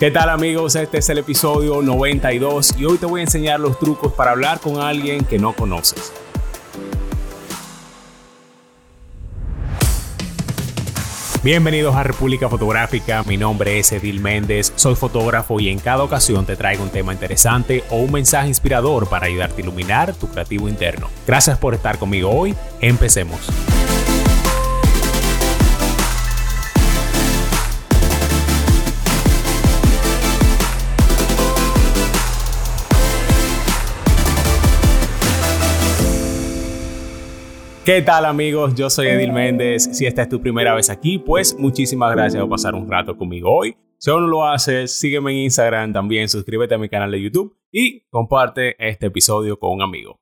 ¿Qué tal amigos? Este es el episodio 92 y hoy te voy a enseñar los trucos para hablar con alguien que no conoces. Bienvenidos a República Fotográfica, mi nombre es Edil Méndez, soy fotógrafo y en cada ocasión te traigo un tema interesante o un mensaje inspirador para ayudarte a iluminar tu creativo interno. Gracias por estar conmigo hoy, empecemos. ¿Qué tal amigos? Yo soy Edil Méndez. Si esta es tu primera vez aquí, pues muchísimas gracias por pasar un rato conmigo hoy. Si aún no lo haces, sígueme en Instagram también, suscríbete a mi canal de YouTube y comparte este episodio con un amigo.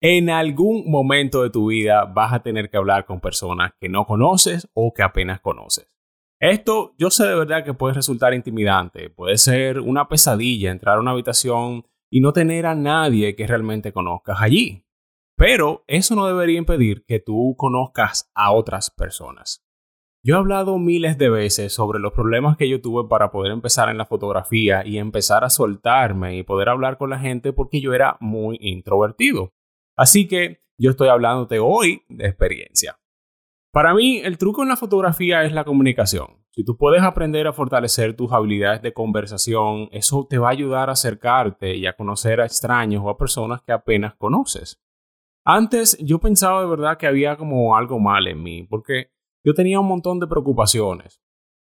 En algún momento de tu vida vas a tener que hablar con personas que no conoces o que apenas conoces. Esto yo sé de verdad que puede resultar intimidante, puede ser una pesadilla entrar a una habitación y no tener a nadie que realmente conozcas allí. Pero eso no debería impedir que tú conozcas a otras personas. Yo he hablado miles de veces sobre los problemas que yo tuve para poder empezar en la fotografía y empezar a soltarme y poder hablar con la gente porque yo era muy introvertido. Así que yo estoy hablándote hoy de experiencia. Para mí, el truco en la fotografía es la comunicación. Si tú puedes aprender a fortalecer tus habilidades de conversación, eso te va a ayudar a acercarte y a conocer a extraños o a personas que apenas conoces. Antes yo pensaba de verdad que había como algo mal en mí, porque yo tenía un montón de preocupaciones.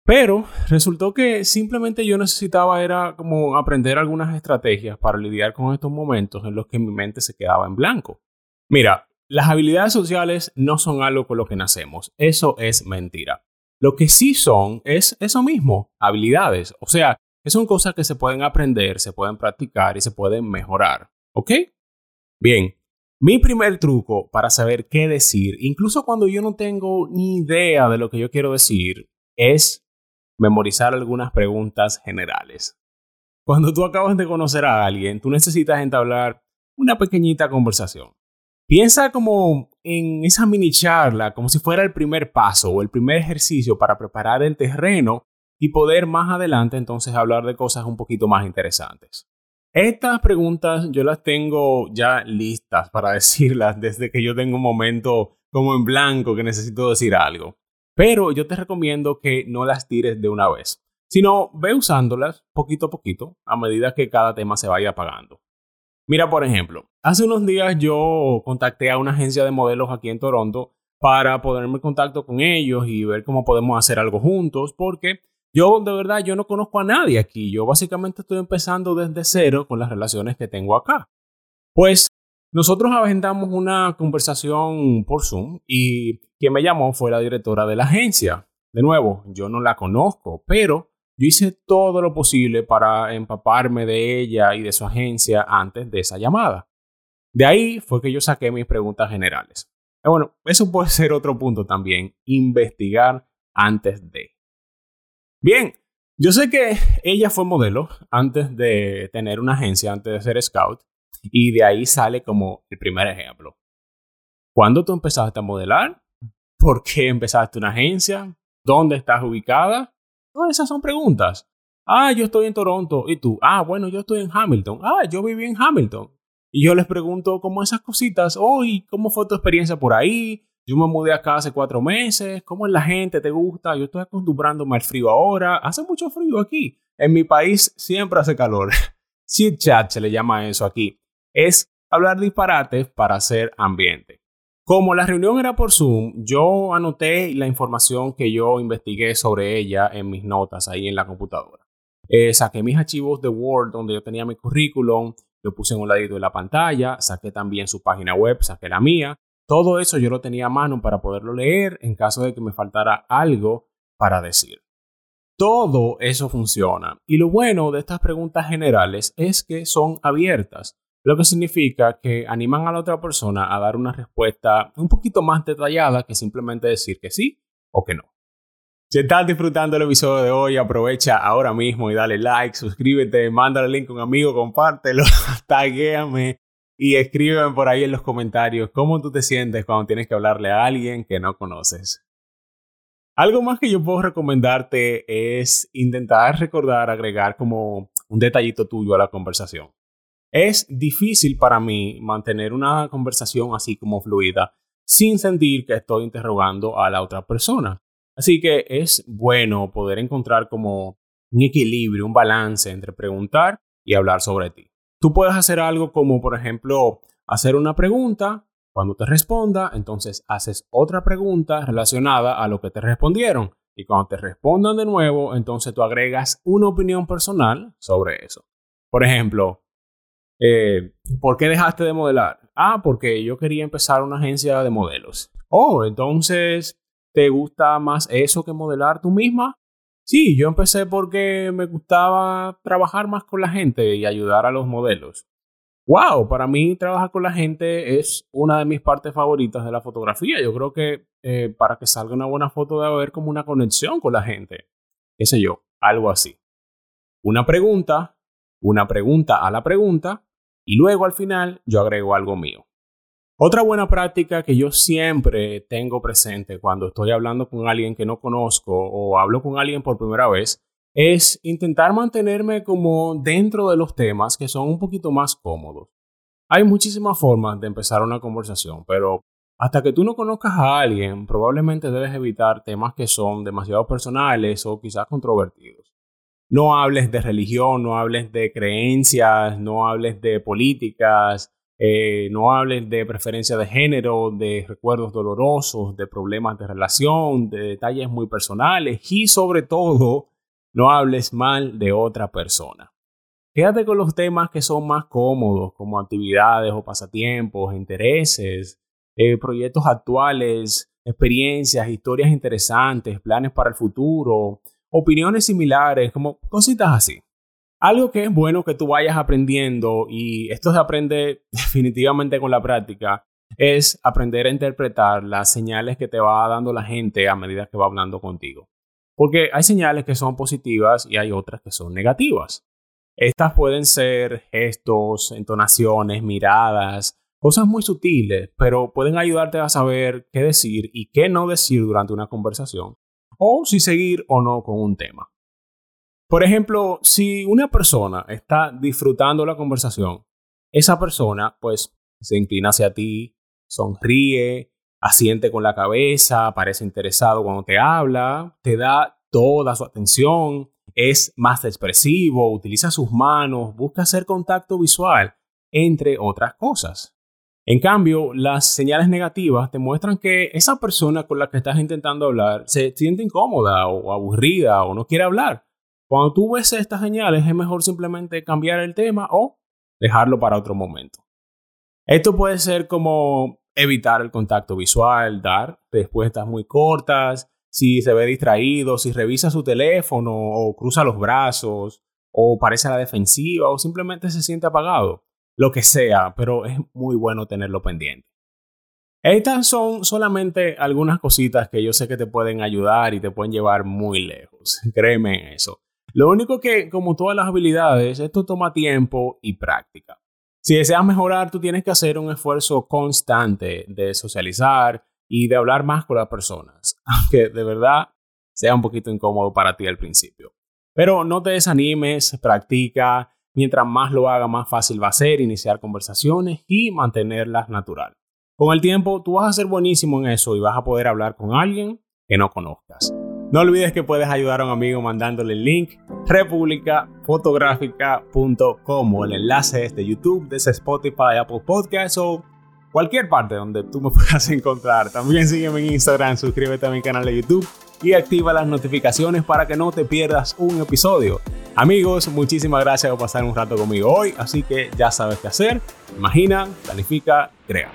Pero resultó que simplemente yo necesitaba era como aprender algunas estrategias para lidiar con estos momentos en los que mi mente se quedaba en blanco. Mira, las habilidades sociales no son algo con lo que nacemos, eso es mentira. Lo que sí son es eso mismo, habilidades, o sea, que son cosas que se pueden aprender, se pueden practicar y se pueden mejorar. ¿Ok? Bien, mi primer truco para saber qué decir, incluso cuando yo no tengo ni idea de lo que yo quiero decir, es memorizar algunas preguntas generales. Cuando tú acabas de conocer a alguien, tú necesitas entablar una pequeñita conversación. Piensa como en esa mini charla, como si fuera el primer paso o el primer ejercicio para preparar el terreno y poder más adelante entonces hablar de cosas un poquito más interesantes. Estas preguntas yo las tengo ya listas para decirlas desde que yo tengo un momento como en blanco que necesito decir algo. Pero yo te recomiendo que no las tires de una vez, sino ve usándolas poquito a poquito a medida que cada tema se vaya apagando. Mira, por ejemplo, hace unos días yo contacté a una agencia de modelos aquí en Toronto para ponerme en contacto con ellos y ver cómo podemos hacer algo juntos, porque yo de verdad, yo no conozco a nadie aquí. Yo básicamente estoy empezando desde cero con las relaciones que tengo acá. Pues nosotros agendamos una conversación por Zoom y quien me llamó fue la directora de la agencia. De nuevo, yo no la conozco, pero yo hice todo lo posible para empaparme de ella y de su agencia antes de esa llamada. De ahí fue que yo saqué mis preguntas generales. Y bueno, eso puede ser otro punto también, investigar antes de. Bien, yo sé que ella fue modelo antes de tener una agencia, antes de ser scout, y de ahí sale como el primer ejemplo. ¿Cuándo tú empezaste a modelar? ¿Por qué empezaste una agencia? ¿Dónde estás ubicada? Todas esas son preguntas. Ah, yo estoy en Toronto. ¿Y tú? Ah, bueno, yo estoy en Hamilton. Ah, yo viví en Hamilton. Y yo les pregunto como esas cositas. Oh, cómo fue tu experiencia por ahí? Yo me mudé acá hace cuatro meses. ¿Cómo es la gente? ¿Te gusta? Yo estoy acostumbrándome al frío ahora. Hace mucho frío aquí. En mi país siempre hace calor. Chit chat se le llama eso aquí. Es hablar disparates para hacer ambiente. Como la reunión era por Zoom, yo anoté la información que yo investigué sobre ella en mis notas ahí en la computadora. Eh, saqué mis archivos de Word donde yo tenía mi currículum, lo puse en un ladito de la pantalla, saqué también su página web, saqué la mía todo eso yo lo tenía a mano para poderlo leer en caso de que me faltara algo para decir. Todo eso funciona. Y lo bueno de estas preguntas generales es que son abiertas, lo que significa que animan a la otra persona a dar una respuesta un poquito más detallada que simplemente decir que sí o que no. Si estás disfrutando el episodio de hoy, aprovecha ahora mismo y dale like, suscríbete, mándale el link a un amigo, compártelo, taguéame y escriben por ahí en los comentarios cómo tú te sientes cuando tienes que hablarle a alguien que no conoces. Algo más que yo puedo recomendarte es intentar recordar, agregar como un detallito tuyo a la conversación. Es difícil para mí mantener una conversación así como fluida sin sentir que estoy interrogando a la otra persona. Así que es bueno poder encontrar como un equilibrio, un balance entre preguntar y hablar sobre ti. Tú puedes hacer algo como, por ejemplo, hacer una pregunta, cuando te responda, entonces haces otra pregunta relacionada a lo que te respondieron. Y cuando te respondan de nuevo, entonces tú agregas una opinión personal sobre eso. Por ejemplo, eh, ¿por qué dejaste de modelar? Ah, porque yo quería empezar una agencia de modelos. Oh, entonces, ¿te gusta más eso que modelar tú misma? Sí, yo empecé porque me gustaba trabajar más con la gente y ayudar a los modelos. Wow, para mí trabajar con la gente es una de mis partes favoritas de la fotografía. Yo creo que eh, para que salga una buena foto debe haber como una conexión con la gente. Qué sé yo, algo así. Una pregunta, una pregunta a la pregunta y luego al final yo agrego algo mío. Otra buena práctica que yo siempre tengo presente cuando estoy hablando con alguien que no conozco o hablo con alguien por primera vez es intentar mantenerme como dentro de los temas que son un poquito más cómodos. Hay muchísimas formas de empezar una conversación, pero hasta que tú no conozcas a alguien, probablemente debes evitar temas que son demasiado personales o quizás controvertidos. No hables de religión, no hables de creencias, no hables de políticas, eh, no hables de preferencia de género, de recuerdos dolorosos, de problemas de relación, de detalles muy personales y sobre todo, no hables mal de otra persona. Quédate con los temas que son más cómodos, como actividades o pasatiempos, intereses, eh, proyectos actuales, experiencias, historias interesantes, planes para el futuro, opiniones similares, como cositas así. Algo que es bueno que tú vayas aprendiendo, y esto se aprende definitivamente con la práctica, es aprender a interpretar las señales que te va dando la gente a medida que va hablando contigo. Porque hay señales que son positivas y hay otras que son negativas. Estas pueden ser gestos, entonaciones, miradas, cosas muy sutiles, pero pueden ayudarte a saber qué decir y qué no decir durante una conversación, o si seguir o no con un tema. Por ejemplo, si una persona está disfrutando la conversación, esa persona pues se inclina hacia ti, sonríe, asiente con la cabeza, parece interesado cuando te habla, te da toda su atención, es más expresivo, utiliza sus manos, busca hacer contacto visual, entre otras cosas. En cambio, las señales negativas te muestran que esa persona con la que estás intentando hablar se siente incómoda o aburrida o no quiere hablar. Cuando tú ves estas señales es mejor simplemente cambiar el tema o dejarlo para otro momento. Esto puede ser como evitar el contacto visual, dar respuestas muy cortas, si se ve distraído, si revisa su teléfono o cruza los brazos o parece a la defensiva o simplemente se siente apagado, lo que sea, pero es muy bueno tenerlo pendiente. Estas son solamente algunas cositas que yo sé que te pueden ayudar y te pueden llevar muy lejos, créeme en eso. Lo único que, como todas las habilidades, esto toma tiempo y práctica. Si deseas mejorar, tú tienes que hacer un esfuerzo constante de socializar y de hablar más con las personas, aunque de verdad sea un poquito incómodo para ti al principio. Pero no te desanimes, practica, mientras más lo haga, más fácil va a ser iniciar conversaciones y mantenerlas natural. Con el tiempo, tú vas a ser buenísimo en eso y vas a poder hablar con alguien que no conozcas. No olvides que puedes ayudar a un amigo mandándole el link republicafotográfica.com o el enlace de YouTube, desde Spotify, Apple Podcasts o cualquier parte donde tú me puedas encontrar. También sígueme en Instagram, suscríbete a mi canal de YouTube y activa las notificaciones para que no te pierdas un episodio. Amigos, muchísimas gracias por pasar un rato conmigo hoy, así que ya sabes qué hacer. Imagina, planifica, crea.